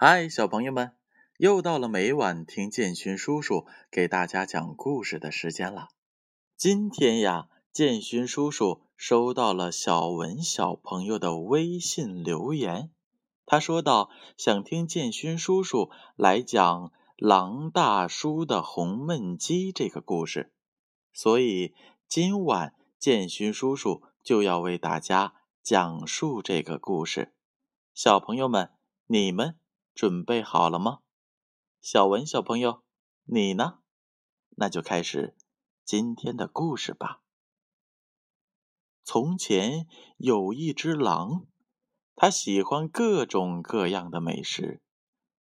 嗨，小朋友们，又到了每晚听建勋叔叔给大家讲故事的时间了。今天呀，建勋叔叔收到了小文小朋友的微信留言，他说道：“想听建勋叔叔来讲狼大叔的红焖鸡这个故事，所以今晚建勋叔叔就要为大家讲述这个故事。小朋友们，你们。”准备好了吗，小文小朋友，你呢？那就开始今天的故事吧。从前有一只狼，它喜欢各种各样的美食，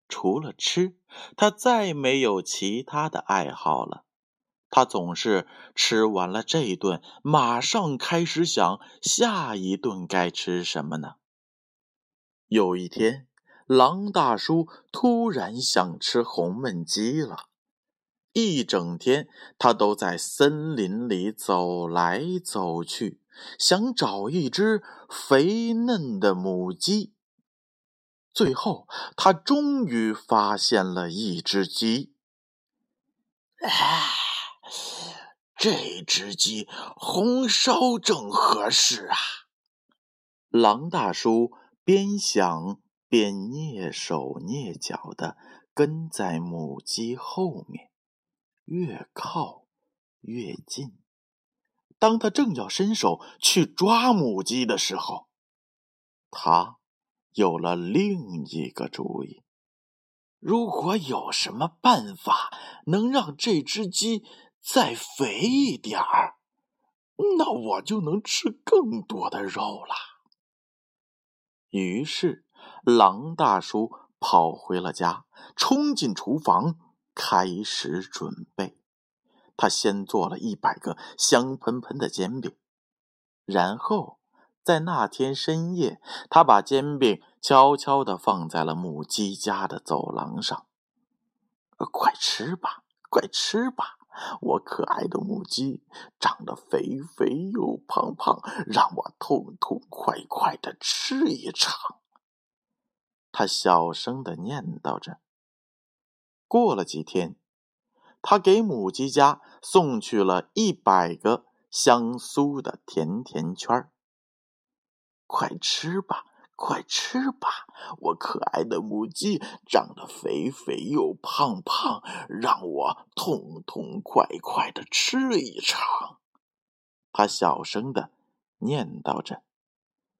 除了吃，它再没有其他的爱好了。它总是吃完了这一顿，马上开始想下一顿该吃什么呢？有一天。狼大叔突然想吃红焖鸡了，一整天他都在森林里走来走去，想找一只肥嫩的母鸡。最后，他终于发现了一只鸡。哎，这只鸡红烧正合适啊！狼大叔边想。便蹑手蹑脚的跟在母鸡后面，越靠越近。当他正要伸手去抓母鸡的时候，他有了另一个主意：如果有什么办法能让这只鸡再肥一点儿，那我就能吃更多的肉了。于是。狼大叔跑回了家，冲进厨房开始准备。他先做了一百个香喷喷的煎饼，然后在那天深夜，他把煎饼悄悄地放在了母鸡家的走廊上。快吃吧，快吃吧，我可爱的母鸡，长得肥肥又胖胖，让我痛痛快快的吃一场。他小声的念叨着。过了几天，他给母鸡家送去了一百个香酥的甜甜圈儿。快吃吧，快吃吧，我可爱的母鸡，长得肥肥又胖胖，让我痛痛快快的吃一场。他小声的念叨着。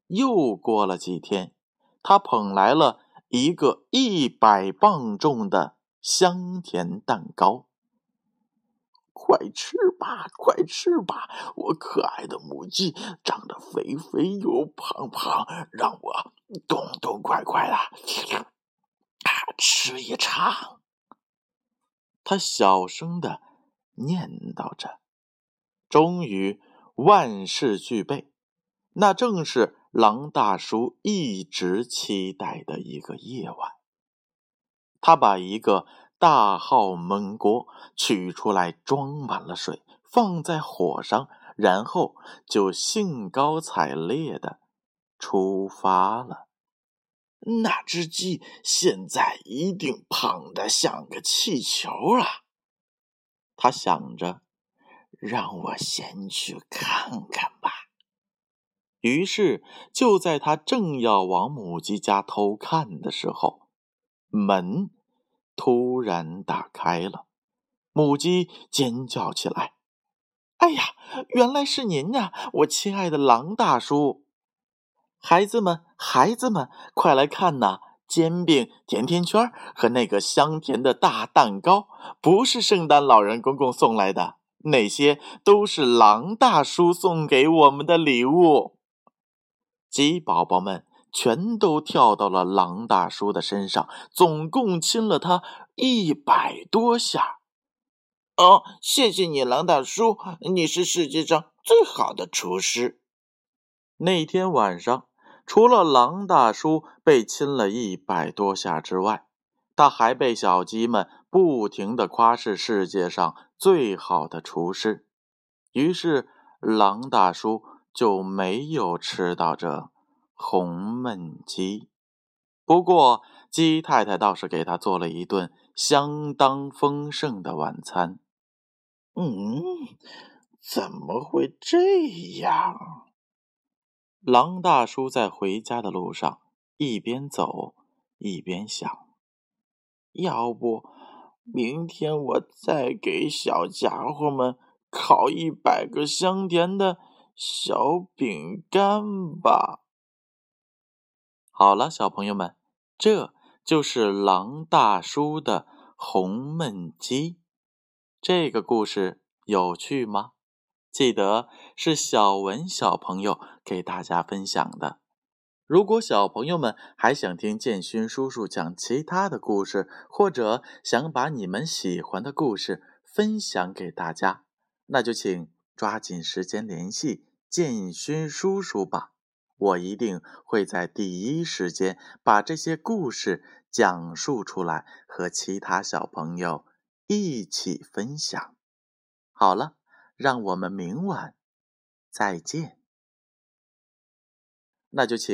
又过了几天，他捧来了。一个一百磅重的香甜蛋糕，快吃吧，快吃吧！我可爱的母鸡长得肥肥又胖胖，让我痛痛快快的吃一场。他小声的念叨着。终于万事俱备，那正是。狼大叔一直期待的一个夜晚，他把一个大号焖锅取出来，装满了水，放在火上，然后就兴高采烈的出发了。那只鸡现在一定胖得像个气球啊！他想着，让我先去看看。于是，就在他正要往母鸡家偷看的时候，门突然打开了，母鸡尖叫起来：“哎呀，原来是您呀，我亲爱的狼大叔！孩子们，孩子们，快来看呐！煎饼、甜甜圈和那个香甜的大蛋糕，不是圣诞老人公公送来的，那些都是狼大叔送给我们的礼物。”鸡宝宝们全都跳到了狼大叔的身上，总共亲了他一百多下。哦，谢谢你，狼大叔，你是世界上最好的厨师。那天晚上，除了狼大叔被亲了一百多下之外，他还被小鸡们不停的夸是世界上最好的厨师。于是，狼大叔。就没有吃到这红焖鸡。不过，鸡太太倒是给他做了一顿相当丰盛的晚餐。嗯，怎么会这样？狼大叔在回家的路上一边走一边想：要不明天我再给小家伙们烤一百个香甜的小饼干吧。好了，小朋友们，这就是狼大叔的红焖鸡。这个故事有趣吗？记得是小文小朋友给大家分享的。如果小朋友们还想听建勋叔叔讲其他的故事，或者想把你们喜欢的故事分享给大家，那就请抓紧时间联系建勋叔叔吧。我一定会在第一时间把这些故事讲述出来，和其他小朋友一起分享。好了。让我们明晚再见。那就请。